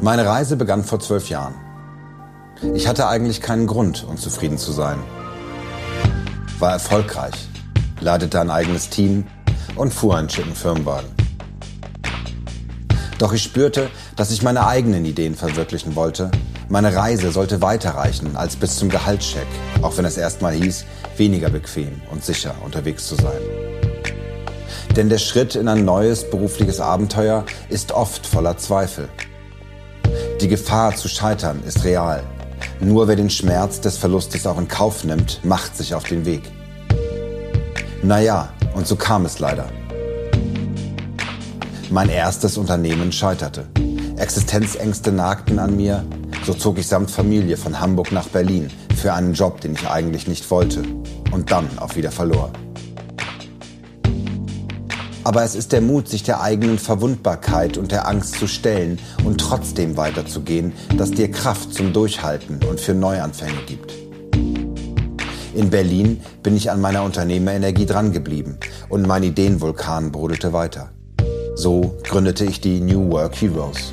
Meine Reise begann vor zwölf Jahren. Ich hatte eigentlich keinen Grund, unzufrieden zu sein. War erfolgreich, leitete ein eigenes Team und fuhr einen schicken Firmenwagen. Doch ich spürte, dass ich meine eigenen Ideen verwirklichen wollte. Meine Reise sollte weiterreichen als bis zum Gehaltscheck, auch wenn es erstmal hieß, weniger bequem und sicher unterwegs zu sein. Denn der Schritt in ein neues berufliches Abenteuer ist oft voller Zweifel. Die Gefahr zu scheitern ist real. Nur wer den Schmerz des Verlustes auch in Kauf nimmt, macht sich auf den Weg. Naja, und so kam es leider. Mein erstes Unternehmen scheiterte. Existenzängste nagten an mir, so zog ich samt Familie von Hamburg nach Berlin für einen Job, den ich eigentlich nicht wollte und dann auch wieder verlor. Aber es ist der Mut, sich der eigenen Verwundbarkeit und der Angst zu stellen und trotzdem weiterzugehen, das dir Kraft zum Durchhalten und für Neuanfänge gibt. In Berlin bin ich an meiner Unternehmerenergie drangeblieben und mein Ideenvulkan brodelte weiter. So gründete ich die New Work Heroes.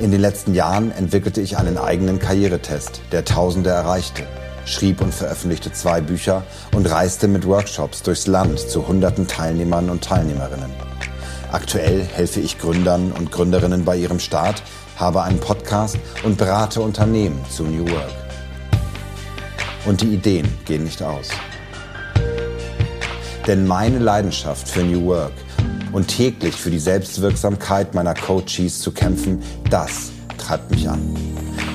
In den letzten Jahren entwickelte ich einen eigenen Karrieretest, der Tausende erreichte schrieb und veröffentlichte zwei Bücher und reiste mit Workshops durchs Land zu hunderten Teilnehmern und Teilnehmerinnen. Aktuell helfe ich Gründern und Gründerinnen bei ihrem Start, habe einen Podcast und berate Unternehmen zu New Work. Und die Ideen gehen nicht aus. Denn meine Leidenschaft für New Work und täglich für die Selbstwirksamkeit meiner Coaches zu kämpfen, das treibt mich an.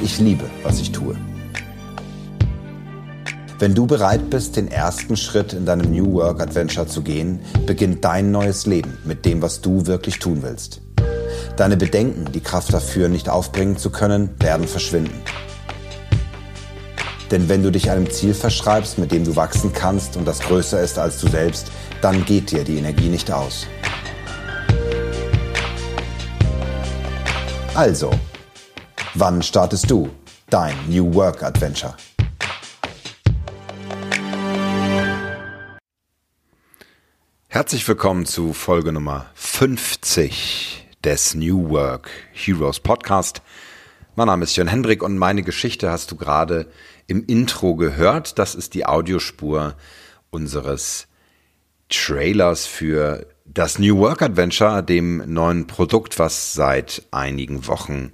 Ich liebe, was ich tue. Wenn du bereit bist, den ersten Schritt in deinem New Work Adventure zu gehen, beginnt dein neues Leben mit dem, was du wirklich tun willst. Deine Bedenken, die Kraft dafür nicht aufbringen zu können, werden verschwinden. Denn wenn du dich einem Ziel verschreibst, mit dem du wachsen kannst und das größer ist als du selbst, dann geht dir die Energie nicht aus. Also, wann startest du dein New Work Adventure? Herzlich willkommen zu Folge Nummer 50 des New Work Heroes Podcast. Mein Name ist Jörn Hendrik und meine Geschichte hast du gerade im Intro gehört. Das ist die Audiospur unseres Trailers für das New Work Adventure, dem neuen Produkt, was seit einigen Wochen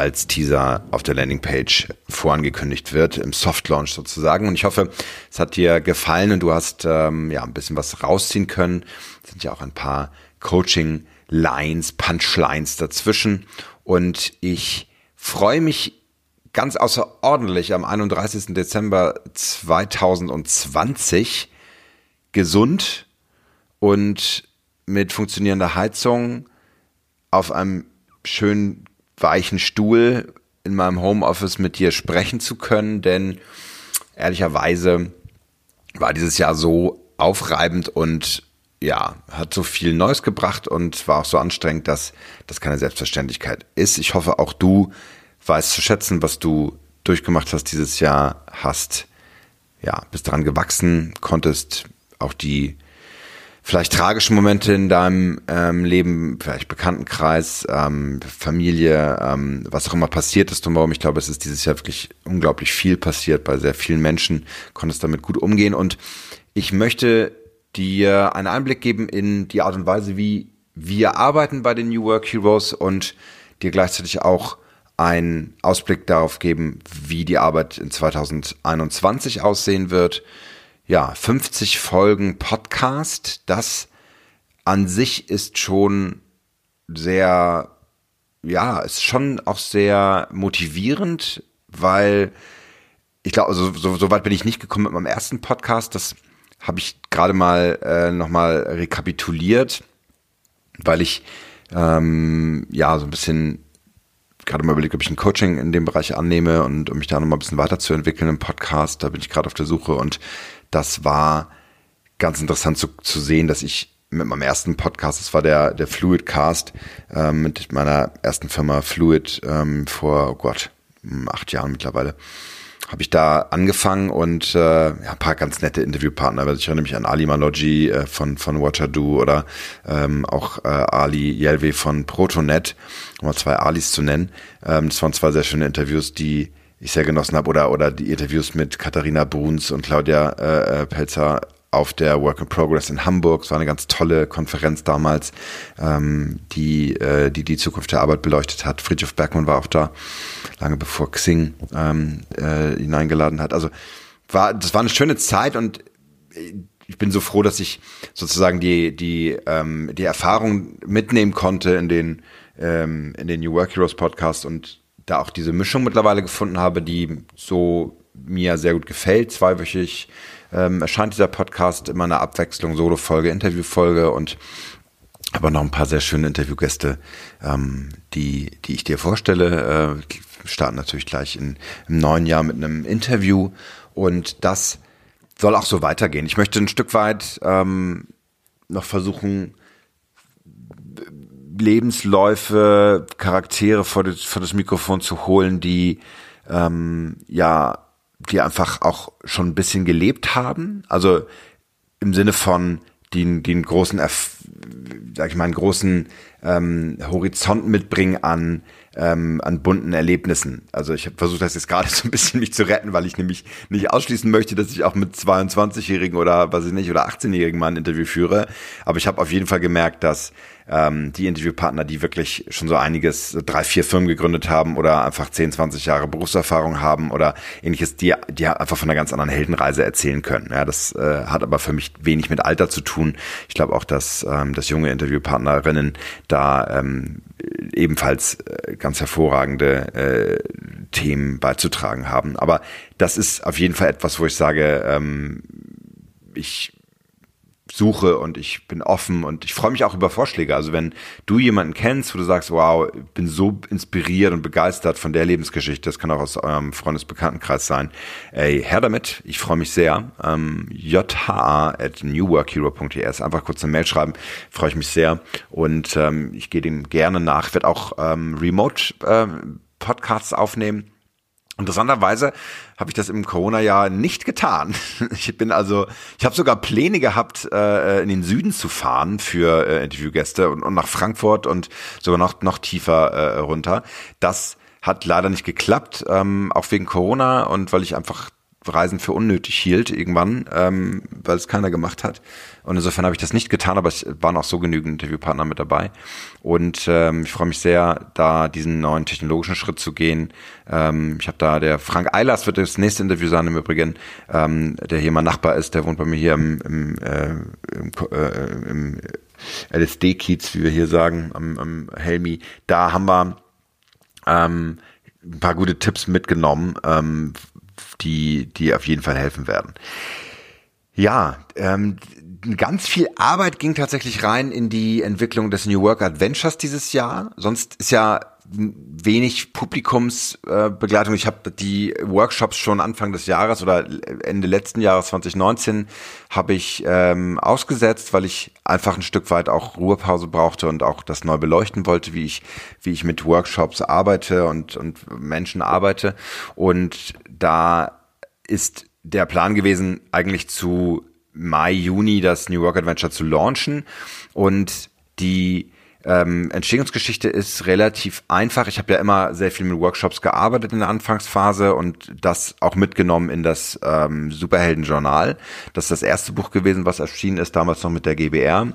als Teaser auf der Landingpage vorangekündigt wird, im Soft Launch sozusagen. Und ich hoffe, es hat dir gefallen und du hast ähm, ja ein bisschen was rausziehen können. Es sind ja auch ein paar Coaching-Lines, Punchlines dazwischen. Und ich freue mich ganz außerordentlich am 31. Dezember 2020 gesund und mit funktionierender Heizung auf einem schönen weichen Stuhl in meinem Homeoffice mit dir sprechen zu können, denn ehrlicherweise war dieses Jahr so aufreibend und ja, hat so viel Neues gebracht und war auch so anstrengend, dass das keine Selbstverständlichkeit ist. Ich hoffe, auch du weißt zu schätzen, was du durchgemacht hast dieses Jahr, hast, ja, bist daran gewachsen, konntest auch die vielleicht tragische Momente in deinem ähm, Leben, vielleicht Bekanntenkreis, ähm, Familie, ähm, was auch immer passiert ist drumherum. Ich glaube, es ist dieses Jahr wirklich unglaublich viel passiert. Bei sehr vielen Menschen, konntest damit gut umgehen. Und ich möchte dir einen Einblick geben in die Art und Weise, wie wir arbeiten bei den New Work Heroes und dir gleichzeitig auch einen Ausblick darauf geben, wie die Arbeit in 2021 aussehen wird ja, 50 Folgen Podcast, das an sich ist schon sehr, ja, ist schon auch sehr motivierend, weil ich glaube, also, so, so weit bin ich nicht gekommen mit meinem ersten Podcast. Das habe ich gerade mal äh, nochmal rekapituliert, weil ich ähm, ja so ein bisschen gerade mal überlegt, ob ich ein Coaching in dem Bereich annehme und um mich da nochmal ein bisschen weiterzuentwickeln im Podcast. Da bin ich gerade auf der Suche und das war ganz interessant zu, zu sehen, dass ich mit meinem ersten Podcast, das war der, der Fluid Cast, ähm, mit meiner ersten Firma Fluid ähm, vor, oh Gott, acht Jahren mittlerweile, habe ich da angefangen und äh, ja, ein paar ganz nette Interviewpartner. Also ich erinnere mich an Ali Maloji äh, von, von Watchado oder ähm, auch äh, Ali Yelve von Protonet, um mal zwei Alis zu nennen. Ähm, das waren zwei sehr schöne Interviews, die ich sehr genossen habe. Oder, oder die Interviews mit Katharina Bruns und Claudia äh, äh Pelzer auf der Work in Progress in Hamburg. Es war eine ganz tolle Konferenz damals, ähm, die, äh, die die Zukunft der Arbeit beleuchtet hat. Friedrich Bergmann war auch da, lange bevor Xing ähm, äh, hineingeladen hat. Also war, das war eine schöne Zeit und ich bin so froh, dass ich sozusagen die, die, ähm, die Erfahrung mitnehmen konnte in den, ähm, in den New Work Heroes Podcast und da auch diese Mischung mittlerweile gefunden habe, die so mir sehr gut gefällt. Zweiwöchig ähm, erscheint dieser Podcast immer eine Abwechslung, Solo-Folge, Interview-Folge und aber noch ein paar sehr schöne Interviewgäste, ähm, die, die ich dir vorstelle. Äh, starten natürlich gleich in, im neuen Jahr mit einem Interview und das soll auch so weitergehen. Ich möchte ein Stück weit ähm, noch versuchen, Lebensläufe, Charaktere vor das, vor das Mikrofon zu holen, die ähm, ja die einfach auch schon ein bisschen gelebt haben. Also im Sinne von die einen großen, sag ich mal, einen großen ähm, Horizont mitbringen an ähm, an bunten Erlebnissen. Also ich habe versucht, das jetzt gerade so ein bisschen mich zu retten, weil ich nämlich nicht ausschließen möchte, dass ich auch mit 22-Jährigen oder was ich nicht oder 18-Jährigen mal ein Interview führe. Aber ich habe auf jeden Fall gemerkt, dass ähm, die Interviewpartner, die wirklich schon so einiges, drei, vier Firmen gegründet haben oder einfach 10, 20 Jahre Berufserfahrung haben oder ähnliches, die, die einfach von einer ganz anderen Heldenreise erzählen können. Ja, das äh, hat aber für mich wenig mit Alter zu tun. Ich glaube auch, dass, ähm, dass junge Interviewpartnerinnen da ähm, ebenfalls äh, ganz hervorragende äh, Themen beizutragen haben. Aber das ist auf jeden Fall etwas, wo ich sage, ähm, ich suche und ich bin offen und ich freue mich auch über Vorschläge. Also wenn du jemanden kennst, wo du sagst, wow, ich bin so inspiriert und begeistert von der Lebensgeschichte, das kann auch aus eurem Freundesbekanntenkreis sein, ey, her damit, ich freue mich sehr. Ähm, jha at newworkhero.es, einfach kurz eine Mail schreiben, freue ich mich sehr und ähm, ich gehe dem gerne nach. Ich werde auch ähm, Remote ähm, Podcasts aufnehmen Interessanterweise habe ich das im Corona-Jahr nicht getan. Ich bin also, ich habe sogar Pläne gehabt, äh, in den Süden zu fahren für äh, Interviewgäste und, nach Frankfurt und sogar noch noch tiefer äh, runter. Das hat leider nicht geklappt, ähm, auch wegen Corona und weil ich einfach Reisen für unnötig hielt irgendwann, ähm, weil es keiner gemacht hat. Und insofern habe ich das nicht getan, aber es waren auch so genügend Interviewpartner mit dabei. Und ähm, ich freue mich sehr, da diesen neuen technologischen Schritt zu gehen. Ähm, ich habe da der Frank Eilers wird das nächste Interview sein im Übrigen, ähm, der hier mein Nachbar ist, der wohnt bei mir hier im, im, äh, im, äh, im LSD-Kiez, wie wir hier sagen, am, am Helmi. Da haben wir ähm, ein paar gute Tipps mitgenommen, ähm, die, die auf jeden Fall helfen werden. Ja, ähm, ganz viel Arbeit ging tatsächlich rein in die Entwicklung des New Work Adventures dieses Jahr. Sonst ist ja wenig Publikumsbegleitung. ich habe die Workshops schon Anfang des Jahres oder Ende letzten Jahres 2019 habe ich ähm, ausgesetzt, weil ich einfach ein Stück weit auch Ruhepause brauchte und auch das neu beleuchten wollte, wie ich wie ich mit Workshops arbeite und und Menschen arbeite. Und da ist der Plan gewesen, eigentlich zu Mai, Juni das New Work Adventure zu launchen. Und die ähm, Entstehungsgeschichte ist relativ einfach. Ich habe ja immer sehr viel mit Workshops gearbeitet in der Anfangsphase und das auch mitgenommen in das ähm, Superhelden-Journal. Das ist das erste Buch gewesen, was erschienen ist, damals noch mit der GBR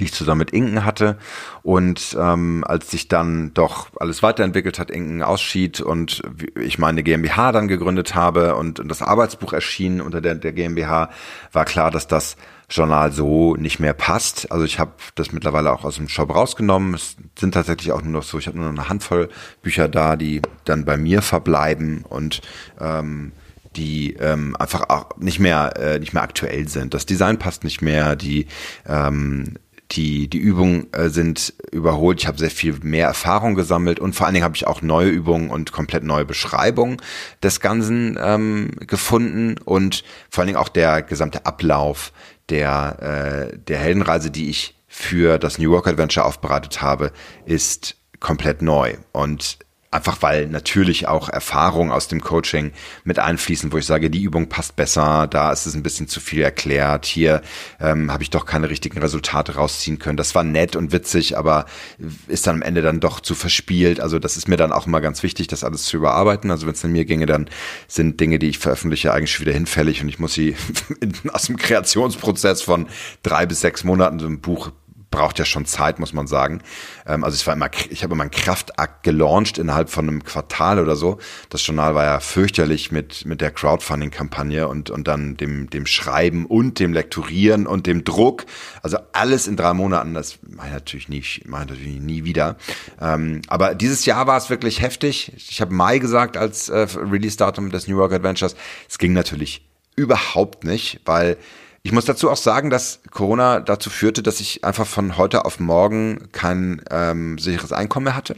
die ich zusammen mit Inken hatte. Und ähm, als sich dann doch alles weiterentwickelt hat, Inken ausschied und ich meine GmbH dann gegründet habe und, und das Arbeitsbuch erschien unter der, der GmbH, war klar, dass das Journal so nicht mehr passt. Also ich habe das mittlerweile auch aus dem Shop rausgenommen. Es sind tatsächlich auch nur noch so, ich habe nur noch eine Handvoll Bücher da, die dann bei mir verbleiben und ähm, die ähm, einfach auch nicht mehr äh, nicht mehr aktuell sind. Das Design passt nicht mehr, die ähm, die, die Übungen äh, sind überholt. Ich habe sehr viel mehr Erfahrung gesammelt und vor allen Dingen habe ich auch neue Übungen und komplett neue Beschreibungen des Ganzen ähm, gefunden und vor allen Dingen auch der gesamte Ablauf der, äh, der Heldenreise, die ich für das New York Adventure aufbereitet habe, ist komplett neu. Und Einfach weil natürlich auch Erfahrungen aus dem Coaching mit einfließen, wo ich sage, die Übung passt besser, da ist es ein bisschen zu viel erklärt, hier ähm, habe ich doch keine richtigen Resultate rausziehen können. Das war nett und witzig, aber ist dann am Ende dann doch zu verspielt. Also das ist mir dann auch immer ganz wichtig, das alles zu überarbeiten. Also wenn es an mir ginge, dann sind Dinge, die ich veröffentliche, eigentlich wieder hinfällig und ich muss sie aus dem Kreationsprozess von drei bis sechs Monaten so ein Buch braucht ja schon Zeit, muss man sagen. Ähm, also es war immer, ich habe immer einen Kraftakt gelauncht innerhalb von einem Quartal oder so. Das Journal war ja fürchterlich mit, mit der Crowdfunding-Kampagne und, und dann dem, dem Schreiben und dem Lektorieren und dem Druck. Also alles in drei Monaten, das mache ich natürlich nie, mache ich natürlich nie wieder. Ähm, aber dieses Jahr war es wirklich heftig. Ich habe Mai gesagt als äh, Release-Datum des New York Adventures. Es ging natürlich überhaupt nicht, weil ich muss dazu auch sagen, dass Corona dazu führte, dass ich einfach von heute auf morgen kein ähm, sicheres Einkommen mehr hatte.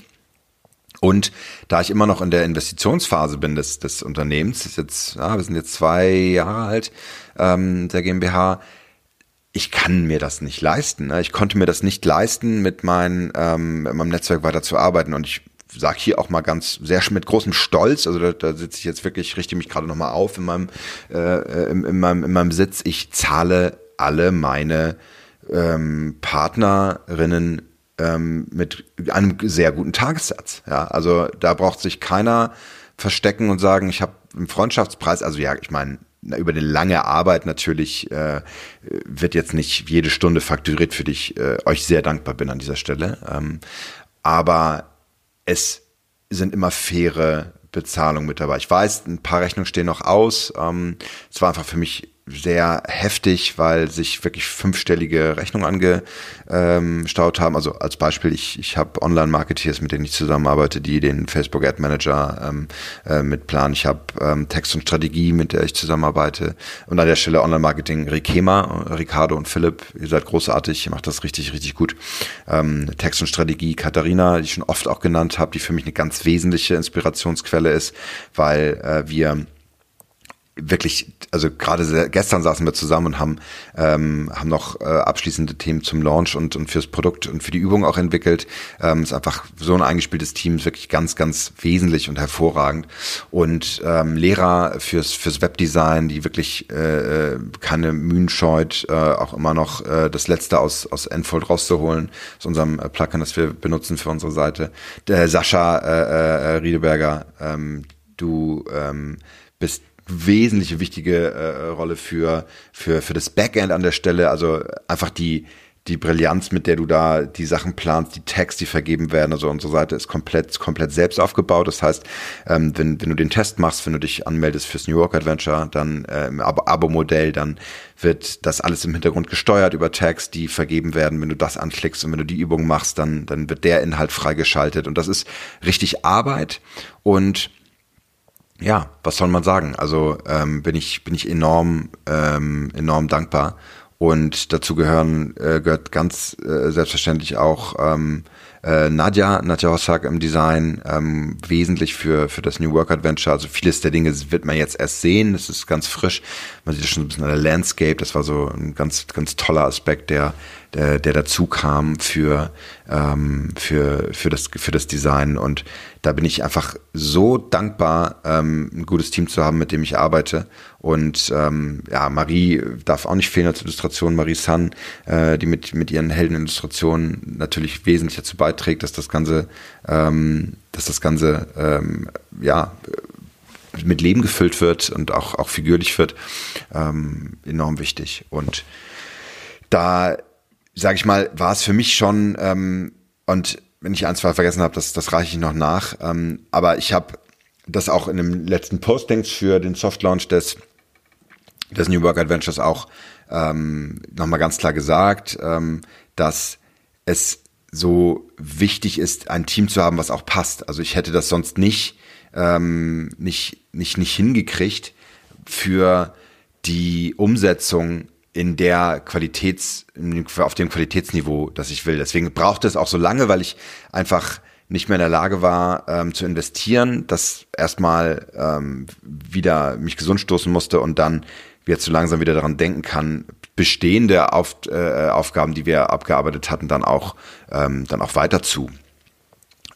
Und da ich immer noch in der Investitionsphase bin des, des Unternehmens, ist jetzt, ja, wir sind jetzt zwei Jahre alt, ähm, der GmbH, ich kann mir das nicht leisten. Ne? Ich konnte mir das nicht leisten, mit, mein, ähm, mit meinem Netzwerk weiter zu arbeiten. Und ich sage hier auch mal ganz sehr mit großem Stolz, also da, da sitze ich jetzt wirklich, richte mich gerade nochmal auf in meinem, äh, in, in, meinem, in meinem Sitz, ich zahle alle meine ähm, Partnerinnen ähm, mit einem sehr guten Tagessatz. Ja, also da braucht sich keiner verstecken und sagen, ich habe einen Freundschaftspreis, also ja, ich meine, über eine lange Arbeit natürlich äh, wird jetzt nicht jede Stunde fakturiert, für die ich äh, euch sehr dankbar bin an dieser Stelle. Ähm, aber es sind immer faire Bezahlungen mit dabei. Ich weiß, ein paar Rechnungen stehen noch aus. Ähm, es war einfach für mich sehr heftig, weil sich wirklich fünfstellige Rechnungen angestaut haben. Also als Beispiel, ich, ich habe Online-Marketeers, mit denen ich zusammenarbeite, die den Facebook Ad Manager ähm, äh, mit. Ich habe ähm, Text und Strategie, mit der ich zusammenarbeite. Und an der Stelle Online-Marketing Rikema, Ricardo und Philipp, ihr seid großartig, ihr macht das richtig, richtig gut. Ähm, Text und Strategie Katharina, die ich schon oft auch genannt habe, die für mich eine ganz wesentliche Inspirationsquelle ist, weil äh, wir wirklich, also gerade gestern saßen wir zusammen und haben, ähm, haben noch äh, abschließende Themen zum Launch und, und fürs Produkt und für die Übung auch entwickelt. Ähm, ist einfach so ein eingespieltes Team, ist wirklich ganz, ganz wesentlich und hervorragend. Und ähm, Lehrer fürs, fürs Webdesign, die wirklich äh, keine Mühen scheut, äh, auch immer noch äh, das Letzte aus, aus Enfold rauszuholen, aus unserem äh, Plugin, das wir benutzen für unsere Seite. Der Sascha äh, äh, Riedeberger, ähm, du ähm, bist wesentliche wichtige äh, Rolle für, für, für das Backend an der Stelle. Also einfach die, die Brillanz, mit der du da die Sachen planst, die Tags, die vergeben werden, also unsere Seite ist komplett, komplett selbst aufgebaut. Das heißt, ähm, wenn, wenn du den Test machst, wenn du dich anmeldest fürs New York Adventure, dann äh, im Abo-Modell, dann wird das alles im Hintergrund gesteuert über Tags, die vergeben werden. Wenn du das anklickst und wenn du die Übung machst, dann, dann wird der Inhalt freigeschaltet. Und das ist richtig Arbeit und ja, was soll man sagen? Also ähm, bin ich bin ich enorm ähm, enorm dankbar und dazu gehören äh, gehört ganz äh, selbstverständlich auch ähm, äh, Nadja, Nadja Hossack im Design, ähm, wesentlich für, für das New Work Adventure. Also vieles der Dinge wird man jetzt erst sehen. Das ist ganz frisch. Man sieht schon ein bisschen an der Landscape. Das war so ein ganz, ganz toller Aspekt, der, der, der dazu kam für, ähm, für, für, das, für das Design. Und da bin ich einfach so dankbar, ähm, ein gutes Team zu haben, mit dem ich arbeite. Und ähm, ja, Marie darf auch nicht fehlen als Illustration. Marie Sun, äh, die mit, mit ihren Heldenillustrationen natürlich wesentlich dazu beiträgt, dass das Ganze, ähm, dass das Ganze ähm, ja mit Leben gefüllt wird und auch, auch figürlich wird, ähm, enorm wichtig. Und da, sage ich mal, war es für mich schon, ähm, und wenn ich ein, zwei vergessen habe, das, das reiche ich noch nach, ähm, aber ich habe das auch in dem letzten Postings für den Soft Launch des, des New Work Adventures auch ähm, nochmal ganz klar gesagt, ähm, dass es so wichtig ist, ein Team zu haben, was auch passt. Also ich hätte das sonst nicht, ähm, nicht, nicht, nicht hingekriegt für die Umsetzung in der Qualitäts, auf dem Qualitätsniveau, das ich will. Deswegen braucht es auch so lange, weil ich einfach nicht mehr in der Lage war ähm, zu investieren, das erstmal ähm, wieder mich gesund stoßen musste und dann jetzt so langsam wieder daran denken kann, bestehende Auf, äh, Aufgaben, die wir abgearbeitet hatten, dann auch, ähm, dann auch weiter zu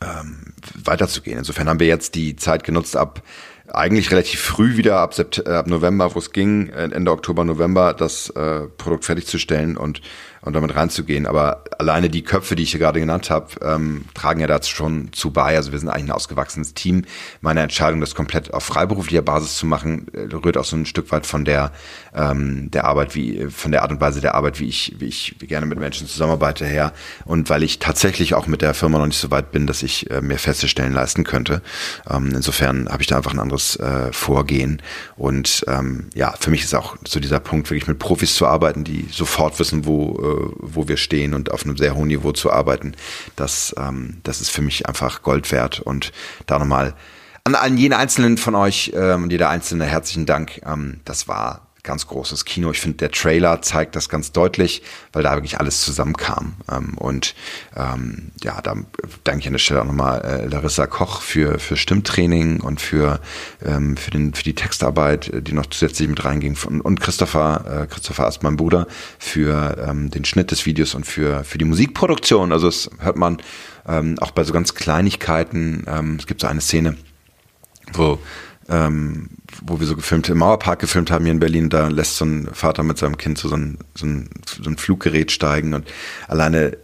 ähm, weiterzugehen. Insofern haben wir jetzt die Zeit genutzt, ab eigentlich relativ früh wieder ab, Sept ab November, wo es ging, Ende Oktober, November, das äh, Produkt fertigzustellen. Und und damit reinzugehen. Aber alleine die Köpfe, die ich hier gerade genannt habe, ähm, tragen ja dazu schon zu bei. Also wir sind eigentlich ein ausgewachsenes Team. Meine Entscheidung, das komplett auf freiberuflicher Basis zu machen, äh, rührt auch so ein Stück weit von der ähm, der Arbeit, wie von der Art und Weise der Arbeit, wie ich wie ich gerne mit Menschen zusammenarbeite her und weil ich tatsächlich auch mit der Firma noch nicht so weit bin, dass ich äh, mir feste Stellen leisten könnte. Ähm, insofern habe ich da einfach ein anderes äh, Vorgehen und ähm, ja, für mich ist auch so dieser Punkt, wirklich mit Profis zu arbeiten, die sofort wissen, wo wo wir stehen und auf einem sehr hohen Niveau zu arbeiten, das, ähm, das ist für mich einfach Gold wert. Und da nochmal an, an jeden einzelnen von euch ähm, und jeder einzelne herzlichen Dank. Ähm, das war ganz großes Kino. Ich finde, der Trailer zeigt das ganz deutlich, weil da wirklich alles zusammenkam. Ähm, und ähm, ja, da danke ich an der Stelle auch nochmal äh, Larissa Koch für, für Stimmtraining und für, ähm, für, den, für die Textarbeit, äh, die noch zusätzlich mit reinging. Und, und Christopher, äh, Christopher ist mein Bruder, für ähm, den Schnitt des Videos und für, für die Musikproduktion. Also das hört man ähm, auch bei so ganz Kleinigkeiten. Ähm, es gibt so eine Szene, wo ähm, wo wir so gefilmt, im Mauerpark gefilmt haben hier in Berlin, da lässt so ein Vater mit seinem Kind so ein, so ein, so ein Fluggerät steigen und alleine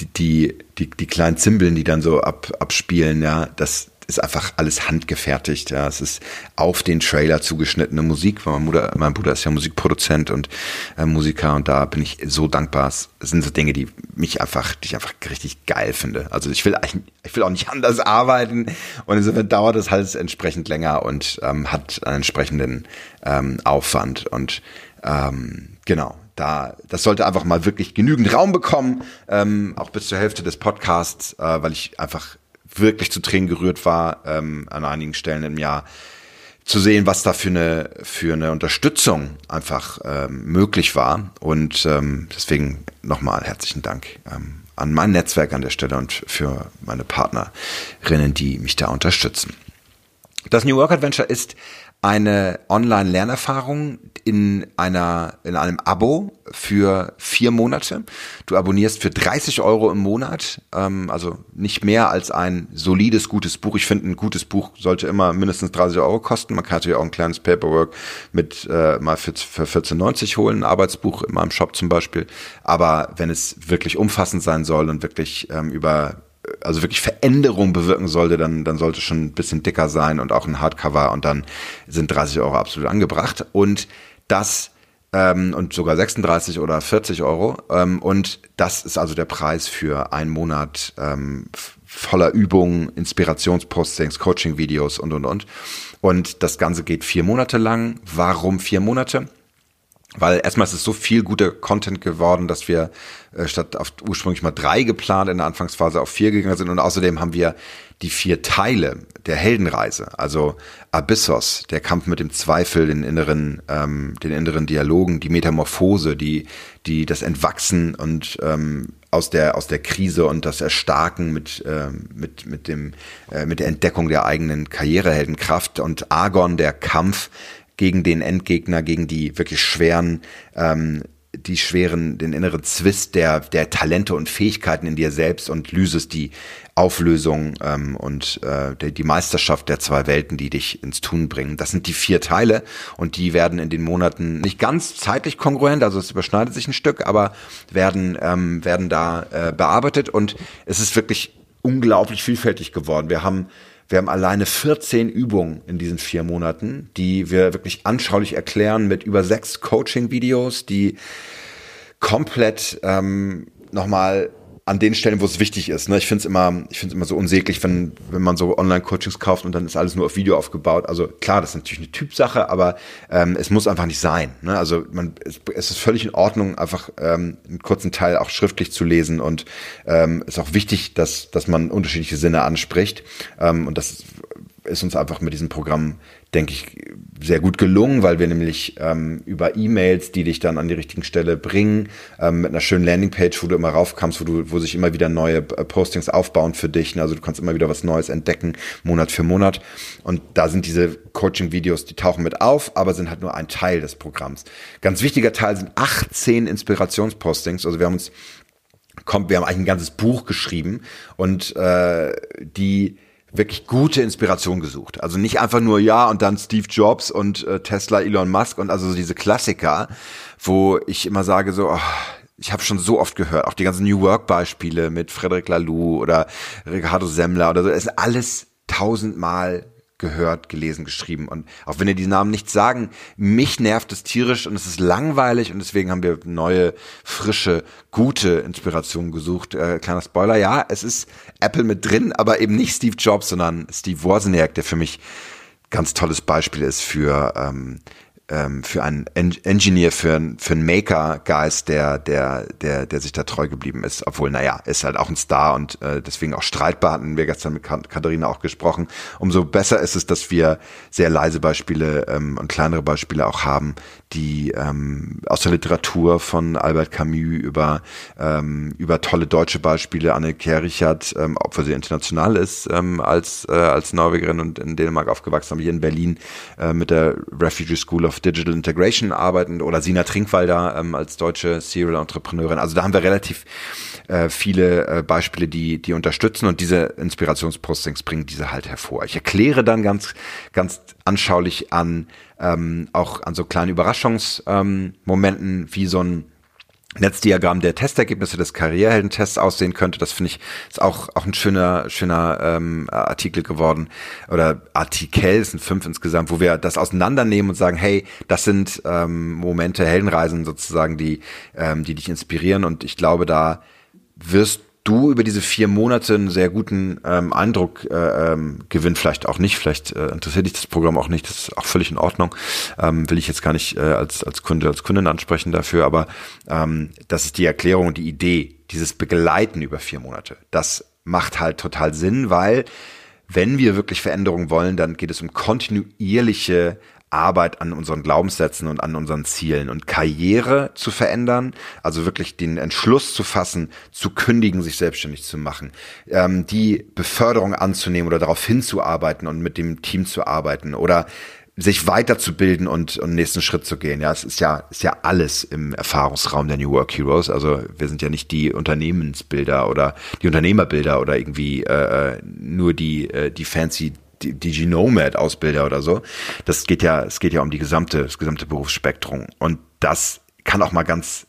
die, die, die, die kleinen Zimbeln, die dann so ab, abspielen, ja, das, ist einfach alles handgefertigt. Ja, es ist auf den Trailer zugeschnittene Musik. Weil mein Bruder, mein Bruder ist ja Musikproduzent und äh, Musiker und da bin ich so dankbar. Es sind so Dinge, die mich einfach, die ich einfach richtig geil finde. Also ich will, ich will auch nicht anders arbeiten und insofern dauert es halt entsprechend länger und ähm, hat einen entsprechenden ähm, Aufwand und ähm, genau da, das sollte einfach mal wirklich genügend Raum bekommen, ähm, auch bis zur Hälfte des Podcasts, äh, weil ich einfach wirklich zu Tränen gerührt war, ähm, an einigen Stellen im Jahr zu sehen, was da für eine für eine Unterstützung einfach ähm, möglich war. Und ähm, deswegen nochmal herzlichen Dank ähm, an mein Netzwerk an der Stelle und für meine Partnerinnen, die mich da unterstützen. Das New Work Adventure ist eine Online-Lernerfahrung in einer, in einem Abo für vier Monate. Du abonnierst für 30 Euro im Monat, ähm, also nicht mehr als ein solides, gutes Buch. Ich finde, ein gutes Buch sollte immer mindestens 30 Euro kosten. Man kann natürlich auch ein kleines Paperwork mit äh, mal für, für 14,90 holen, ein Arbeitsbuch in meinem Shop zum Beispiel. Aber wenn es wirklich umfassend sein soll und wirklich ähm, über also wirklich Veränderung bewirken sollte, dann, dann sollte schon ein bisschen dicker sein und auch ein Hardcover und dann sind 30 Euro absolut angebracht. Und das ähm, und sogar 36 oder 40 Euro. Ähm, und das ist also der Preis für einen Monat ähm, voller Übungen, Inspirationspostings, Coaching-Videos und und und. Und das Ganze geht vier Monate lang. Warum vier Monate? Weil erstmal ist es so viel guter Content geworden, dass wir äh, statt auf ursprünglich mal drei geplant in der Anfangsphase auf vier gegangen sind. Und außerdem haben wir die vier Teile der Heldenreise, also Abyssos, der Kampf mit dem Zweifel, den inneren, ähm, den inneren Dialogen, die Metamorphose, die, die das Entwachsen und ähm, aus der aus der Krise und das Erstarken mit ähm, mit mit dem äh, mit der Entdeckung der eigenen Karriereheldenkraft und Argon der Kampf gegen den Endgegner, gegen die wirklich schweren, ähm, die schweren, den inneren Zwist der, der Talente und Fähigkeiten in dir selbst und Lysis die Auflösung ähm, und äh, die, die Meisterschaft der zwei Welten, die dich ins Tun bringen. Das sind die vier Teile und die werden in den Monaten nicht ganz zeitlich kongruent, also es überschneidet sich ein Stück, aber werden, ähm, werden da äh, bearbeitet und es ist wirklich unglaublich vielfältig geworden. Wir haben wir haben alleine 14 Übungen in diesen vier Monaten, die wir wirklich anschaulich erklären mit über sechs Coaching-Videos, die komplett ähm, nochmal an den Stellen, wo es wichtig ist. Ne? Ich finde es immer, ich finde es immer so unsäglich, wenn, wenn man so Online-Coachings kauft und dann ist alles nur auf Video aufgebaut. Also klar, das ist natürlich eine Typsache, aber ähm, es muss einfach nicht sein. Ne? Also man, es, es ist völlig in Ordnung, einfach ähm, einen kurzen Teil auch schriftlich zu lesen und ähm, ist auch wichtig, dass, dass man unterschiedliche Sinne anspricht. Ähm, und das ist uns einfach mit diesem Programm denke ich, sehr gut gelungen, weil wir nämlich ähm, über E-Mails, die dich dann an die richtigen Stelle bringen, ähm, mit einer schönen Landingpage, wo du immer raufkommst, wo du, wo sich immer wieder neue äh, Postings aufbauen für dich. Also du kannst immer wieder was Neues entdecken, Monat für Monat. Und da sind diese Coaching-Videos, die tauchen mit auf, aber sind halt nur ein Teil des Programms. Ganz wichtiger Teil sind 18 Inspirationspostings. Also wir haben uns kommt, wir haben eigentlich ein ganzes Buch geschrieben und äh, die wirklich gute Inspiration gesucht. Also nicht einfach nur ja und dann Steve Jobs und äh, Tesla, Elon Musk und also diese Klassiker, wo ich immer sage so, oh, ich habe schon so oft gehört, auch die ganzen New Work Beispiele mit Frederic Laloux oder Ricardo Semmler oder so, es ist alles tausendmal gehört, gelesen, geschrieben. Und auch wenn ihr die Namen nicht sagen, mich nervt es tierisch und es ist langweilig und deswegen haben wir neue, frische, gute Inspirationen gesucht. Äh, kleiner Spoiler, ja, es ist Apple mit drin, aber eben nicht Steve Jobs, sondern Steve Wozniak, der für mich ganz tolles Beispiel ist für ähm, ähm, für einen en Engineer, für, ein, für einen Maker-Geist, der, der, der, der sich da treu geblieben ist. Obwohl, naja, ist halt auch ein Star und äh, deswegen auch streitbar, hatten wir gestern mit Katharina auch gesprochen. Umso besser ist es, dass wir sehr leise Beispiele ähm, und kleinere Beispiele auch haben, die ähm, aus der Literatur von Albert Camus über, ähm, über tolle deutsche Beispiele, Anne Kerichert, ähm, obwohl sie international ist, ähm, als, äh, als Norwegerin und in Dänemark aufgewachsen, aber hier in Berlin äh, mit der Refugee School of Digital Integration arbeiten oder Sina Trinkwalder ähm, als deutsche Serial Entrepreneurin. Also da haben wir relativ äh, viele äh, Beispiele, die, die unterstützen und diese Inspirationspostings bringen diese halt hervor. Ich erkläre dann ganz, ganz anschaulich an, ähm, auch an so kleinen Überraschungsmomenten, ähm, wie so ein Netzdiagramm der Testergebnisse des Karriereheldentests aussehen könnte. Das finde ich ist auch auch ein schöner schöner ähm, Artikel geworden oder Artikel es sind fünf insgesamt, wo wir das auseinandernehmen und sagen, hey, das sind ähm, Momente Heldenreisen sozusagen, die ähm, die dich inspirieren und ich glaube, da wirst du über diese vier Monate einen sehr guten ähm, Eindruck äh, ähm, gewinnst, vielleicht auch nicht, vielleicht äh, interessiert dich das Programm auch nicht, das ist auch völlig in Ordnung, ähm, will ich jetzt gar nicht äh, als, als Kunde, als Kundin ansprechen dafür, aber ähm, das ist die Erklärung die Idee, dieses Begleiten über vier Monate, das macht halt total Sinn, weil wenn wir wirklich Veränderungen wollen, dann geht es um kontinuierliche Arbeit an unseren Glaubenssätzen und an unseren Zielen und Karriere zu verändern, also wirklich den Entschluss zu fassen, zu kündigen, sich selbstständig zu machen, ähm, die Beförderung anzunehmen oder darauf hinzuarbeiten und mit dem Team zu arbeiten oder sich weiterzubilden und, und nächsten Schritt zu gehen. Ja, es ist ja, ist ja alles im Erfahrungsraum der New Work Heroes. Also wir sind ja nicht die Unternehmensbilder oder die Unternehmerbilder oder irgendwie äh, äh nur die, äh, die fancy Diginomad-Ausbilder oder so. Das geht ja, es geht ja um die gesamte, das gesamte Berufsspektrum. Und das kann auch mal ganz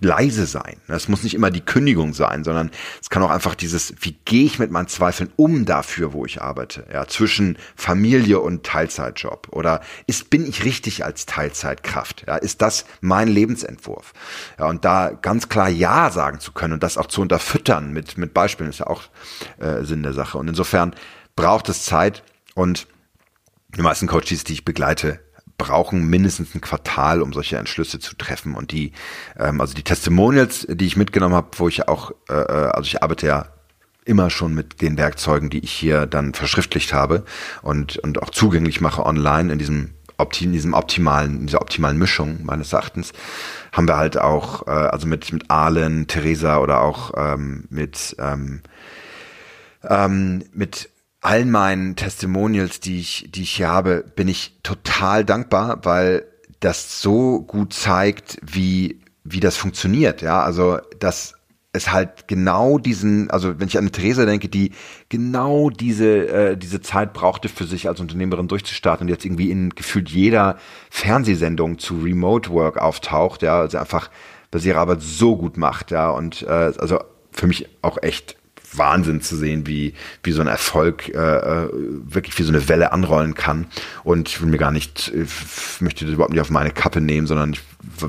leise sein. Es muss nicht immer die Kündigung sein, sondern es kann auch einfach dieses, wie gehe ich mit meinen Zweifeln um dafür, wo ich arbeite, ja, zwischen Familie und Teilzeitjob oder ist, bin ich richtig als Teilzeitkraft, ja, ist das mein Lebensentwurf? Ja, und da ganz klar Ja sagen zu können und das auch zu unterfüttern mit, mit Beispielen ist ja auch äh, Sinn der Sache. Und insofern braucht es Zeit und die meisten Coaches, die ich begleite, brauchen mindestens ein Quartal, um solche Entschlüsse zu treffen. Und die, ähm, also die Testimonials, die ich mitgenommen habe, wo ich auch, äh, äh, also ich arbeite ja immer schon mit den Werkzeugen, die ich hier dann verschriftlicht habe und, und auch zugänglich mache online in diesem in diesem optimalen, in dieser optimalen Mischung meines Erachtens, haben wir halt auch, äh, also mit, mit Arlen, Theresa oder auch ähm, mit, ähm, ähm, mit allen meinen Testimonials, die ich, die ich hier habe, bin ich total dankbar, weil das so gut zeigt, wie, wie das funktioniert. Ja, also, dass es halt genau diesen, also wenn ich an eine Theresa denke, die genau diese, äh, diese Zeit brauchte für sich als Unternehmerin durchzustarten und jetzt irgendwie in gefühlt jeder Fernsehsendung zu Remote Work auftaucht, ja, also einfach, weil sie ihre Arbeit so gut macht, ja, und äh, also für mich auch echt Wahnsinn zu sehen, wie, wie so ein Erfolg äh, äh wirklich wie so eine Welle anrollen kann. Und ich will mir gar nicht, ich möchte das überhaupt nicht auf meine Kappe nehmen, sondern ich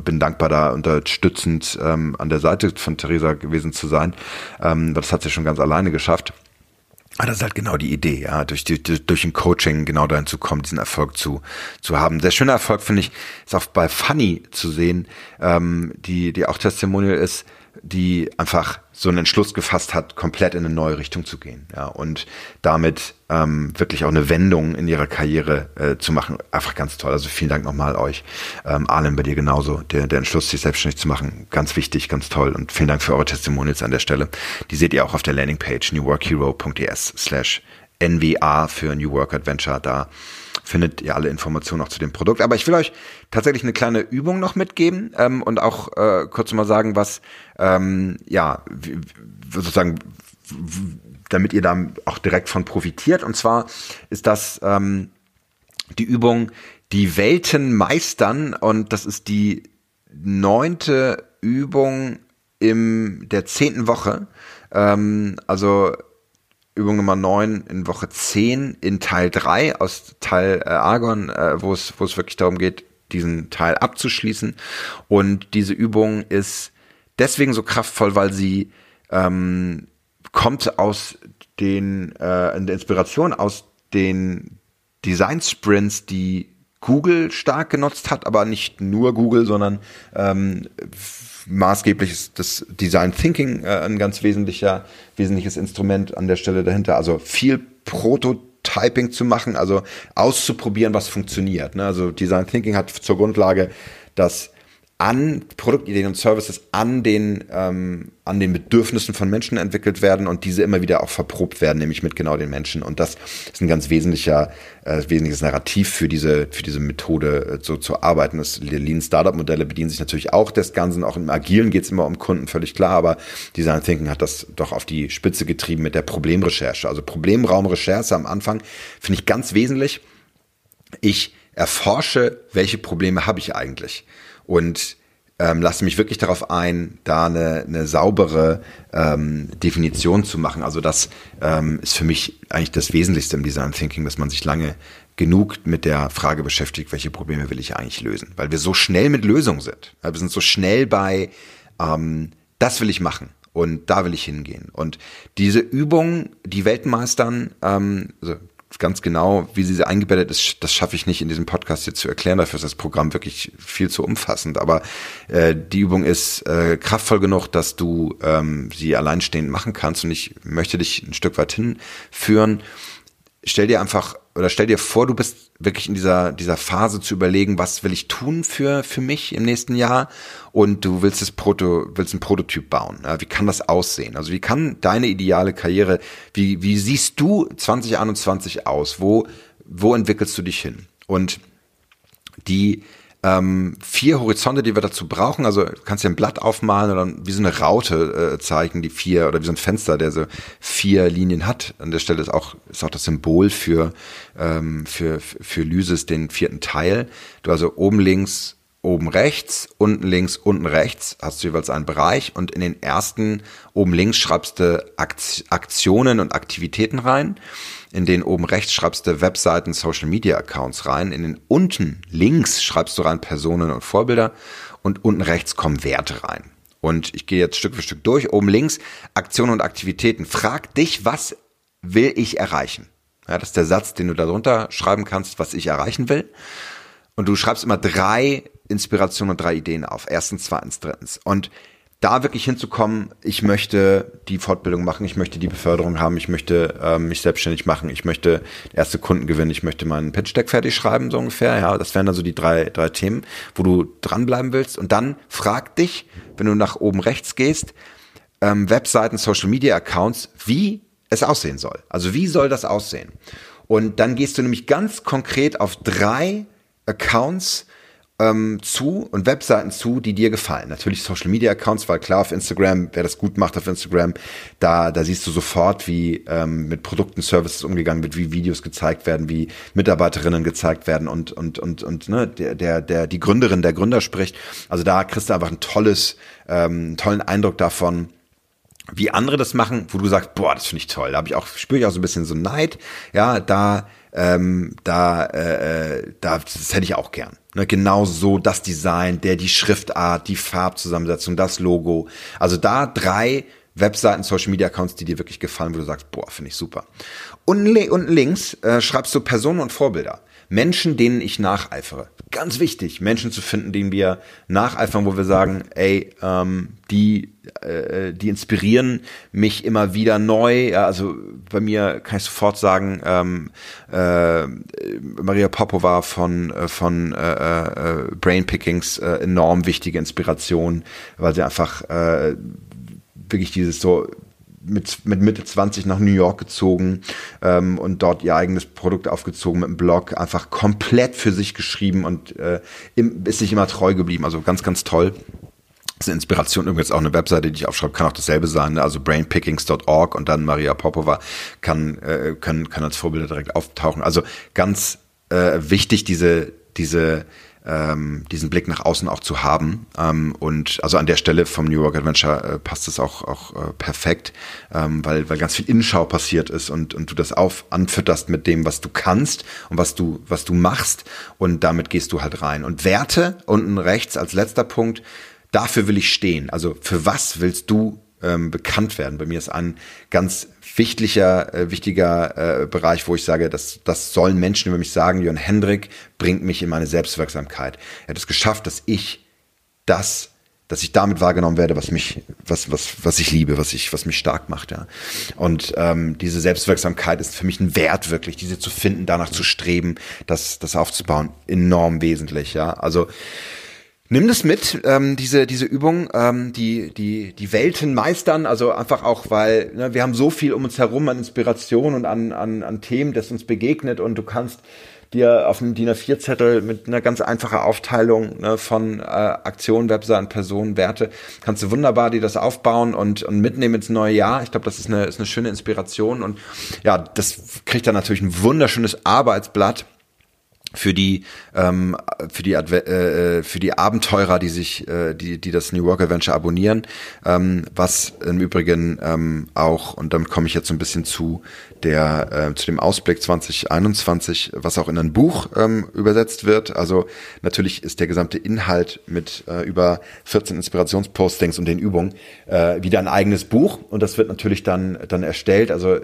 bin dankbar, da unterstützend ähm, an der Seite von Theresa gewesen zu sein. Ähm, das hat sie schon ganz alleine geschafft. Aber das ist halt genau die Idee, ja, durch, die, durch ein Coaching genau dahin zu kommen, diesen Erfolg zu, zu haben. Sehr schöner Erfolg, finde ich, ist auch bei Funny zu sehen, ähm, die, die auch Testimonial ist, die einfach so einen Entschluss gefasst hat, komplett in eine neue Richtung zu gehen, ja, und damit ähm, wirklich auch eine Wendung in ihrer Karriere äh, zu machen. Einfach ganz toll. Also vielen Dank nochmal euch. Ähm, Arlen, bei dir genauso. Der, der Entschluss, sich selbstständig zu machen, ganz wichtig, ganz toll. Und vielen Dank für eure Testimonials an der Stelle. Die seht ihr auch auf der Landingpage newworkhero.es slash NWA für New Work Adventure. Da findet ihr alle Informationen auch zu dem Produkt. Aber ich will euch tatsächlich eine kleine Übung noch mitgeben ähm, und auch äh, kurz mal sagen, was ähm, ja sozusagen damit ihr da auch direkt von profitiert. Und zwar ist das ähm, die Übung Die Welten meistern und das ist die neunte Übung im der zehnten Woche. Ähm, also Übung Nummer 9 in Woche 10 in Teil 3 aus Teil äh, Argon, äh, wo es wo es wirklich darum geht, diesen Teil abzuschließen. Und diese Übung ist deswegen so kraftvoll, weil sie ähm, kommt aus den äh, Inspiration aus den Design Sprints, die Google stark genutzt hat, aber nicht nur Google, sondern ähm, maßgeblich ist das Design Thinking äh, ein ganz wesentlicher, wesentliches Instrument an der Stelle dahinter. Also viel Prototyping zu machen, also auszuprobieren, was funktioniert. Ne? Also Design Thinking hat zur Grundlage, dass an Produktideen und Services an den, ähm, an den Bedürfnissen von Menschen entwickelt werden und diese immer wieder auch verprobt werden, nämlich mit genau den Menschen. Und das ist ein ganz wesentlicher, äh, wesentliches Narrativ für diese, für diese Methode äh, so zu arbeiten. Das, Lean Startup Modelle bedienen sich natürlich auch des Ganzen. Auch im Agilen geht es immer um Kunden, völlig klar. Aber Design Thinking hat das doch auf die Spitze getrieben mit der Problemrecherche. Also Problemraumrecherche am Anfang finde ich ganz wesentlich. Ich erforsche, welche Probleme habe ich eigentlich und ähm, lasse mich wirklich darauf ein, da eine, eine saubere ähm, Definition zu machen. Also das ähm, ist für mich eigentlich das Wesentlichste im Design Thinking, dass man sich lange genug mit der Frage beschäftigt, welche Probleme will ich eigentlich lösen. Weil wir so schnell mit Lösungen sind. Wir sind so schnell bei, ähm, das will ich machen und da will ich hingehen. Und diese Übung, die Weltmeistern, ähm, also ganz genau, wie sie eingebettet ist, das schaffe ich nicht in diesem Podcast jetzt zu erklären. Dafür ist das Programm wirklich viel zu umfassend. Aber äh, die Übung ist äh, kraftvoll genug, dass du ähm, sie alleinstehend machen kannst. Und ich möchte dich ein Stück weit hinführen. Stell dir einfach oder stell dir vor, du bist wirklich in dieser, dieser Phase zu überlegen, was will ich tun für, für mich im nächsten Jahr und du willst das Proto, willst ein Prototyp bauen. Ja, wie kann das aussehen? Also wie kann deine ideale Karriere, wie, wie siehst du 2021 aus? Wo, wo entwickelst du dich hin? Und die, ähm, vier Horizonte, die wir dazu brauchen. Also kannst dir ein Blatt aufmalen oder wie so eine Raute äh, zeigen, die vier oder wie so ein Fenster, der so vier Linien hat. An der Stelle ist auch ist auch das Symbol für ähm, für für Lysis den vierten Teil. Du also oben links oben rechts, unten links, unten rechts hast du jeweils einen Bereich und in den ersten oben links schreibst du Aktionen und Aktivitäten rein. In den oben rechts schreibst du Webseiten, Social Media Accounts rein. In den unten links schreibst du rein Personen und Vorbilder und unten rechts kommen Werte rein. Und ich gehe jetzt Stück für Stück durch. Oben links Aktionen und Aktivitäten. Frag dich, was will ich erreichen? Ja, das ist der Satz, den du darunter schreiben kannst, was ich erreichen will. Und du schreibst immer drei Inspirationen und drei Ideen auf. Erstens, zweitens, drittens. Und da wirklich hinzukommen, ich möchte die Fortbildung machen, ich möchte die Beförderung haben, ich möchte ähm, mich selbstständig machen, ich möchte erste Kunden gewinnen, ich möchte meinen Pitch-Deck fertig schreiben, so ungefähr. Ja, das wären dann so die drei, drei Themen, wo du dranbleiben willst. Und dann frag dich, wenn du nach oben rechts gehst, ähm, Webseiten, Social Media Accounts, wie es aussehen soll. Also wie soll das aussehen? Und dann gehst du nämlich ganz konkret auf drei Accounts, ähm, zu und Webseiten zu, die dir gefallen. Natürlich Social Media Accounts, weil klar auf Instagram, wer das gut macht auf Instagram, da, da siehst du sofort, wie ähm, mit Produkten, Services umgegangen wird, wie Videos gezeigt werden, wie Mitarbeiterinnen gezeigt werden und, und, und, und ne, der, der, der, die Gründerin, der Gründer spricht. Also da kriegst du einfach ein tolles, ähm, tollen Eindruck davon, wie andere das machen, wo du sagst, boah, das finde ich toll. Da habe ich auch, spüre ich auch so ein bisschen so Neid. Ja, da ähm, da, äh, äh, da, das hätte ich auch gern. Ne, genau so das Design, der, die Schriftart, die Farbzusammensetzung, das Logo. Also da drei Webseiten, Social Media Accounts, die dir wirklich gefallen, wo du sagst, boah, finde ich super. Unten, unten links äh, schreibst du Personen und Vorbilder. Menschen, denen ich nacheifere. Ganz wichtig, Menschen zu finden, denen wir nacheifern, wo wir sagen, ey, ähm, die, äh, die inspirieren mich immer wieder neu. Ja, also bei mir kann ich sofort sagen, ähm, äh, Maria Popova von, äh, von äh, äh, Brain Pickings äh, enorm wichtige Inspiration, weil sie einfach äh, wirklich dieses so mit, mit Mitte 20 nach New York gezogen ähm, und dort ihr eigenes Produkt aufgezogen mit einem Blog, einfach komplett für sich geschrieben und äh, im, ist sich immer treu geblieben. Also ganz, ganz toll. Ist eine Inspiration, übrigens auch eine Webseite, die ich aufschreibe, kann auch dasselbe sein, ne? also brainpickings.org und dann Maria Popova kann, äh, können, können als Vorbilder direkt auftauchen. Also ganz äh, wichtig, diese, diese ähm, diesen Blick nach außen auch zu haben. Ähm, und also an der Stelle vom New York Adventure äh, passt es auch, auch äh, perfekt, ähm, weil, weil ganz viel Innenschau passiert ist und, und du das auf anfütterst mit dem, was du kannst und was du, was du machst. Und damit gehst du halt rein. Und Werte unten rechts als letzter Punkt, dafür will ich stehen. Also für was willst du ähm, bekannt werden. Bei mir ist ein ganz wichtiger, äh, wichtiger äh, Bereich, wo ich sage, dass das sollen Menschen über mich sagen, Jörn Hendrik bringt mich in meine Selbstwirksamkeit. Er hat es geschafft, dass ich das dass ich damit wahrgenommen werde, was mich, was, was, was ich liebe, was ich, was mich stark macht, ja. Und ähm, diese Selbstwirksamkeit ist für mich ein Wert, wirklich, diese zu finden, danach zu streben, das, das aufzubauen, enorm wesentlich, ja. Also Nimm das mit, ähm, diese, diese Übung, ähm, die, die, die Welten meistern, also einfach auch, weil ne, wir haben so viel um uns herum an Inspiration und an, an, an Themen, das uns begegnet und du kannst dir auf einem DIN A4-Zettel mit einer ganz einfachen Aufteilung ne, von äh, Aktionen, Webseiten, Personen, Werte, kannst du wunderbar dir das aufbauen und, und mitnehmen ins neue Jahr. Ich glaube, das ist eine, ist eine schöne Inspiration und ja, das kriegt dann natürlich ein wunderschönes Arbeitsblatt für die ähm, für die Adve äh, für die Abenteurer, die sich äh, die die das New Work Adventure abonnieren, ähm, was im Übrigen ähm, auch und damit komme ich jetzt so ein bisschen zu der äh, zu dem Ausblick 2021, was auch in ein Buch ähm, übersetzt wird. Also natürlich ist der gesamte Inhalt mit äh, über 14 Inspirationspostings und den Übungen äh, wieder ein eigenes Buch und das wird natürlich dann dann erstellt. Also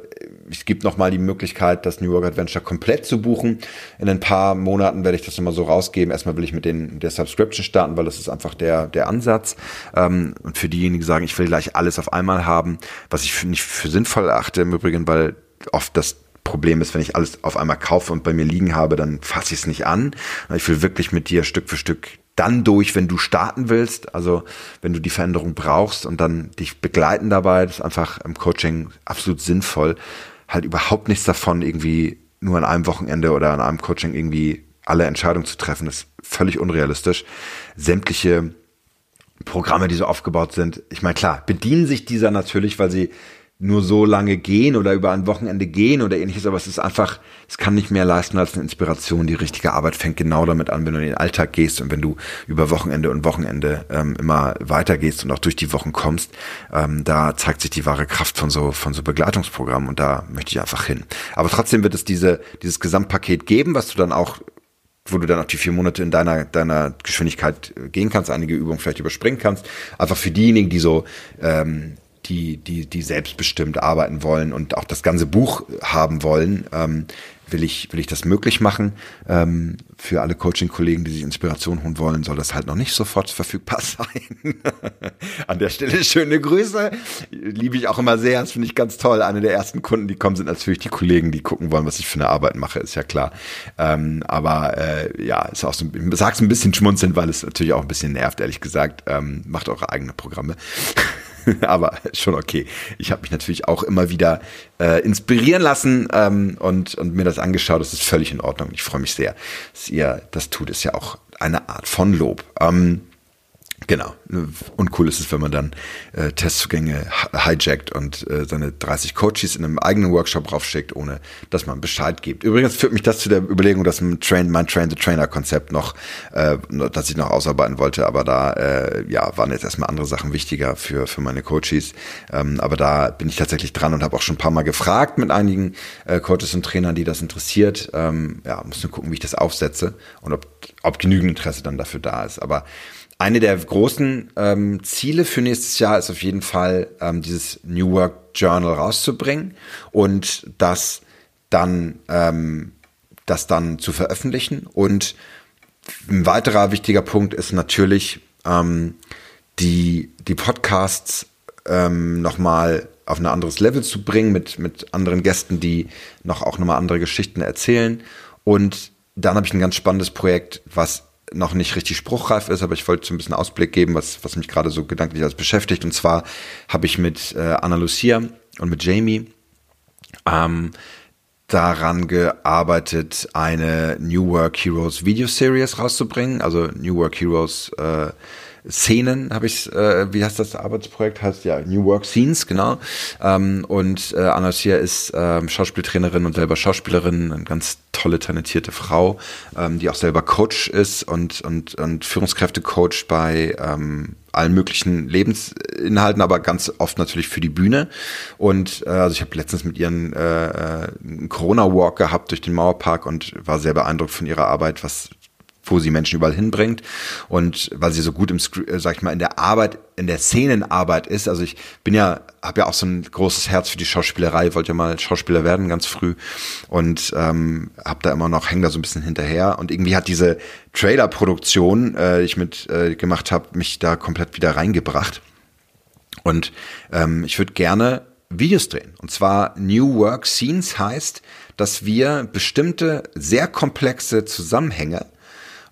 es gibt noch mal die Möglichkeit, das New Work Adventure komplett zu buchen. In ein paar Monaten werde ich das nochmal so rausgeben. Erstmal will ich mit den, der Subscription starten, weil das ist einfach der, der Ansatz. Ähm, und für diejenigen, die sagen, ich will gleich alles auf einmal haben, was ich für, nicht für sinnvoll achte im Übrigen, weil oft das Problem ist, wenn ich alles auf einmal kaufe und bei mir liegen habe, dann fasse ich es nicht an. Ich will wirklich mit dir Stück für Stück dann durch, wenn du starten willst, also wenn du die Veränderung brauchst und dann dich begleiten dabei, das ist einfach im Coaching absolut sinnvoll, halt überhaupt nichts davon, irgendwie nur an einem Wochenende oder an einem Coaching irgendwie alle Entscheidungen zu treffen, ist völlig unrealistisch. Sämtliche Programme, die so aufgebaut sind, ich meine, klar, bedienen sich dieser natürlich, weil sie nur so lange gehen oder über ein Wochenende gehen oder ähnliches, aber es ist einfach, es kann nicht mehr leisten als eine Inspiration. Die richtige Arbeit fängt genau damit an, wenn du in den Alltag gehst und wenn du über Wochenende und Wochenende ähm, immer weitergehst und auch durch die Wochen kommst, ähm, da zeigt sich die wahre Kraft von so, von so Begleitungsprogrammen und da möchte ich einfach hin. Aber trotzdem wird es diese, dieses Gesamtpaket geben, was du dann auch wo du dann auch die vier Monate in deiner, deiner Geschwindigkeit gehen kannst, einige Übungen vielleicht überspringen kannst. Einfach für diejenigen, die so ähm, die, die, die selbstbestimmt arbeiten wollen und auch das ganze Buch haben wollen, ähm, will ich, will ich das möglich machen. Ähm, für alle Coaching-Kollegen, die sich Inspiration holen wollen, soll das halt noch nicht sofort verfügbar sein. An der Stelle schöne Grüße. Liebe ich auch immer sehr. Das finde ich ganz toll. Eine der ersten Kunden, die kommen, sind natürlich die Kollegen, die gucken wollen, was ich für eine Arbeit mache, ist ja klar. Ähm, aber äh, ja, ist auch so, ich sag's ein bisschen schmunzeln, weil es natürlich auch ein bisschen nervt, ehrlich gesagt. Ähm, macht eure eigene Programme. aber schon okay. Ich habe mich natürlich auch immer wieder äh, inspirieren lassen ähm, und, und mir das angeschaut. Das ist völlig in Ordnung. Ich freue mich sehr, dass ihr das tut. Ist ja auch eine Art von Lob. Ähm, Genau. Und cool ist es, wenn man dann äh, Testzugänge hijackt und äh, seine 30 Coaches in einem eigenen Workshop raufschickt, ohne dass man Bescheid gibt. Übrigens führt mich das zu der Überlegung, dass mein Train, mein Train the Trainer Konzept noch, äh, dass ich noch ausarbeiten wollte, aber da äh, ja waren jetzt erstmal andere Sachen wichtiger für für meine Coaches. Ähm, aber da bin ich tatsächlich dran und habe auch schon ein paar Mal gefragt mit einigen äh, Coaches und Trainern, die das interessiert. Ähm, ja, muss nur gucken, wie ich das aufsetze und ob ob genügend Interesse dann dafür da ist. Aber eine der großen ähm, Ziele für nächstes Jahr ist auf jeden Fall, ähm, dieses New Work Journal rauszubringen und das dann, ähm, das dann zu veröffentlichen. Und ein weiterer wichtiger Punkt ist natürlich, ähm, die, die Podcasts ähm, nochmal auf ein anderes Level zu bringen mit, mit anderen Gästen, die noch auch nochmal andere Geschichten erzählen. Und dann habe ich ein ganz spannendes Projekt, was noch nicht richtig spruchreif ist, aber ich wollte so ein bisschen Ausblick geben, was, was mich gerade so gedanklich als beschäftigt. Und zwar habe ich mit äh, Anna Lucia und mit Jamie ähm, daran gearbeitet, eine New Work Heroes Video Series rauszubringen, also New Work Heroes äh, Szenen habe ich, äh, wie heißt das Arbeitsprojekt? Heißt ja New Work Scenes, genau. Ähm, und äh, Anastasia ist ähm, Schauspieltrainerin und selber Schauspielerin, eine ganz tolle, talentierte Frau, ähm, die auch selber Coach ist und, und, und Führungskräfte-Coach bei ähm, allen möglichen Lebensinhalten, aber ganz oft natürlich für die Bühne. Und äh, also ich habe letztens mit ihren äh, äh einen Corona-Walk gehabt durch den Mauerpark und war sehr beeindruckt von ihrer Arbeit, was wo sie Menschen überall hinbringt und weil sie so gut im, äh, sag ich mal, in der Arbeit, in der Szenenarbeit ist. Also ich bin ja, habe ja auch so ein großes Herz für die Schauspielerei, wollte ja mal Schauspieler werden ganz früh und ähm, habe da immer noch, häng da so ein bisschen hinterher und irgendwie hat diese Trailer-Produktion, äh, die ich mit äh, gemacht habe, mich da komplett wieder reingebracht. Und ähm, ich würde gerne Videos drehen. Und zwar New Work Scenes heißt, dass wir bestimmte sehr komplexe Zusammenhänge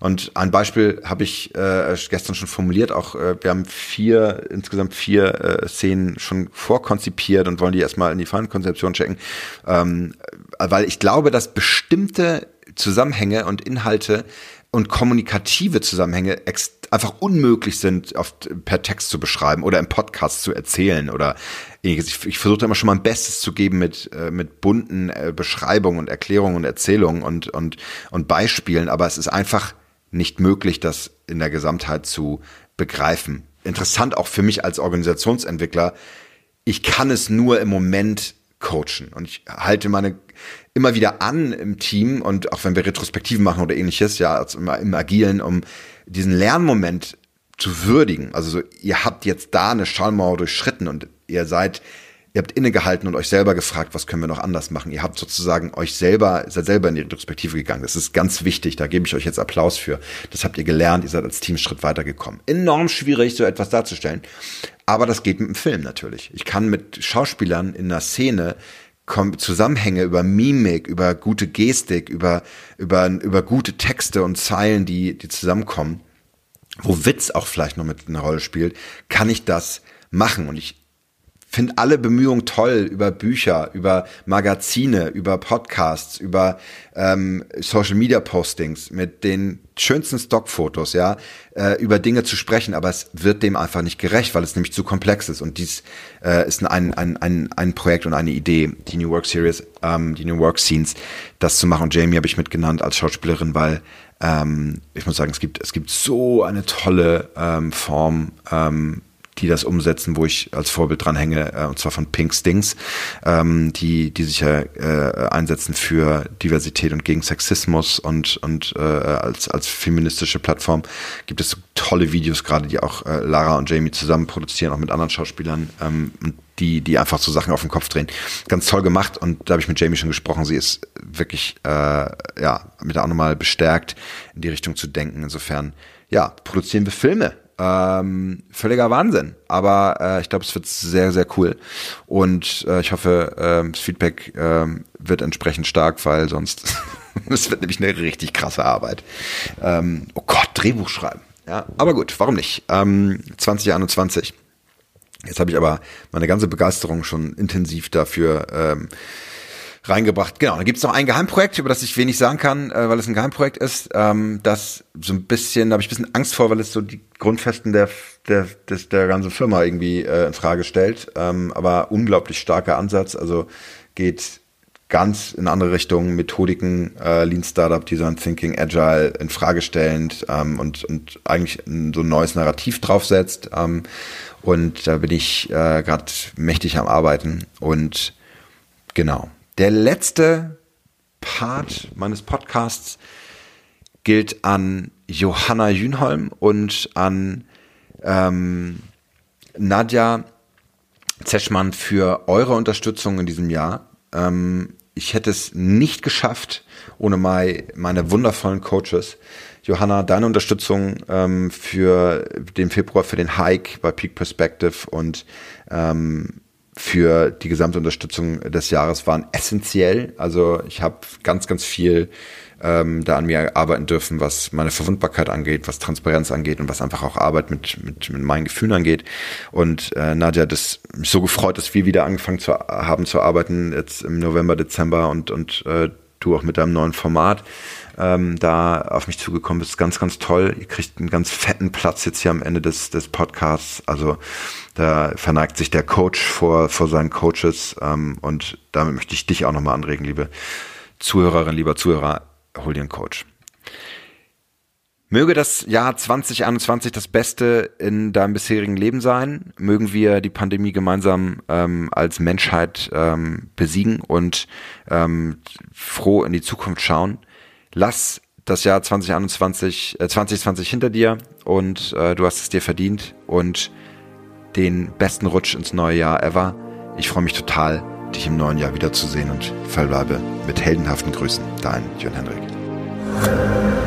und ein Beispiel habe ich äh, gestern schon formuliert. Auch äh, wir haben vier, insgesamt vier äh, Szenen schon vorkonzipiert und wollen die erstmal in die Feinkonzeption checken. Ähm, weil ich glaube, dass bestimmte Zusammenhänge und Inhalte und kommunikative Zusammenhänge einfach unmöglich sind, oft per Text zu beschreiben oder im Podcast zu erzählen oder ähnliches. Ich, ich versuche immer schon mein Bestes zu geben mit, äh, mit bunten äh, Beschreibungen und Erklärungen und Erzählungen und, und, und Beispielen, aber es ist einfach nicht möglich, das in der Gesamtheit zu begreifen. Interessant auch für mich als Organisationsentwickler, ich kann es nur im Moment coachen und ich halte meine immer wieder an im Team und auch wenn wir Retrospektiven machen oder ähnliches, ja, also im, im Agilen, um diesen Lernmoment zu würdigen. Also so, ihr habt jetzt da eine Schallmauer durchschritten und ihr seid ihr habt innegehalten und euch selber gefragt, was können wir noch anders machen. Ihr habt sozusagen euch selber, seid selber in die Retrospektive gegangen. Das ist ganz wichtig. Da gebe ich euch jetzt Applaus für. Das habt ihr gelernt. Ihr seid als Team Schritt weitergekommen. Enorm schwierig, so etwas darzustellen. Aber das geht mit dem Film natürlich. Ich kann mit Schauspielern in einer Szene Zusammenhänge über Mimik, über gute Gestik, über, über, über gute Texte und Zeilen, die, die zusammenkommen, wo Witz auch vielleicht noch mit einer Rolle spielt, kann ich das machen. Und ich finde alle Bemühungen toll über Bücher, über Magazine, über Podcasts, über ähm, Social Media Postings mit den schönsten Stockfotos, ja, äh, über Dinge zu sprechen, aber es wird dem einfach nicht gerecht, weil es nämlich zu komplex ist. Und dies äh, ist ein, ein, ein, ein Projekt und eine Idee, die New Work Series, ähm, die New Work Scenes, das zu machen. Und Jamie habe ich mitgenannt als Schauspielerin, weil ähm, ich muss sagen, es gibt, es gibt so eine tolle ähm, Form, ähm, die das umsetzen, wo ich als Vorbild dran hänge, äh, und zwar von Pink Stings, ähm, die, die sich ja äh, einsetzen für Diversität und gegen Sexismus und, und äh, als, als feministische Plattform gibt es tolle Videos, gerade die auch äh, Lara und Jamie zusammen produzieren, auch mit anderen Schauspielern, ähm, die, die einfach so Sachen auf den Kopf drehen. Ganz toll gemacht und da habe ich mit Jamie schon gesprochen. Sie ist wirklich, äh, ja, mit auch nochmal bestärkt, in die Richtung zu denken. Insofern, ja, produzieren wir Filme ähm, völliger Wahnsinn. Aber äh, ich glaube, es wird sehr, sehr cool. Und äh, ich hoffe, äh, das Feedback äh, wird entsprechend stark, weil sonst es wird nämlich eine richtig krasse Arbeit. Ähm, oh Gott, Drehbuch schreiben. Ja, aber gut, warum nicht? Ähm, 2021. Jetzt habe ich aber meine ganze Begeisterung schon intensiv dafür ähm, reingebracht. Genau, da gibt's noch ein Geheimprojekt, über das ich wenig sagen kann, äh, weil es ein Geheimprojekt ist. Ähm, das so ein bisschen, da habe ich ein bisschen Angst vor, weil es so die Grundfesten der der des, der ganzen Firma irgendwie äh, in Frage stellt. Ähm, aber unglaublich starker Ansatz, also geht ganz in andere Richtungen, Methodiken, äh, Lean Startup, Design Thinking, Agile in Frage stellend ähm, und, und eigentlich so ein neues Narrativ draufsetzt. Ähm, und da bin ich äh, gerade mächtig am Arbeiten. Und genau, der letzte Part meines Podcasts gilt an Johanna Jünholm und an ähm, Nadja Zeschmann für eure Unterstützung in diesem Jahr. Ähm, ich hätte es nicht geschafft ohne meine, meine wundervollen Coaches. Johanna, deine Unterstützung ähm, für den Februar für den Hike bei Peak Perspective und ähm, für die gesamte Unterstützung des Jahres waren essentiell. Also ich habe ganz, ganz viel ähm, da an mir arbeiten dürfen, was meine Verwundbarkeit angeht, was Transparenz angeht und was einfach auch Arbeit mit, mit, mit meinen Gefühlen angeht. Und äh, Nadja, das mich so gefreut, dass wir wieder angefangen zu haben zu arbeiten, jetzt im November, Dezember und, und äh, du auch mit deinem neuen Format ähm, da auf mich zugekommen bist. Ganz, ganz toll. Ihr kriegt einen ganz fetten Platz jetzt hier am Ende des, des Podcasts. Also da verneigt sich der Coach vor, vor seinen Coaches ähm, und damit möchte ich dich auch nochmal anregen, liebe Zuhörerin, lieber Zuhörer, hol dir einen Coach. Möge das Jahr 2021 das Beste in deinem bisherigen Leben sein. Mögen wir die Pandemie gemeinsam ähm, als Menschheit ähm, besiegen und ähm, froh in die Zukunft schauen. Lass das Jahr 2021, äh, 2020 hinter dir und äh, du hast es dir verdient und den besten Rutsch ins neue Jahr ever. Ich freue mich total, dich im neuen Jahr wiederzusehen und verbleibe mit heldenhaften Grüßen. Dein Jörn Henrik.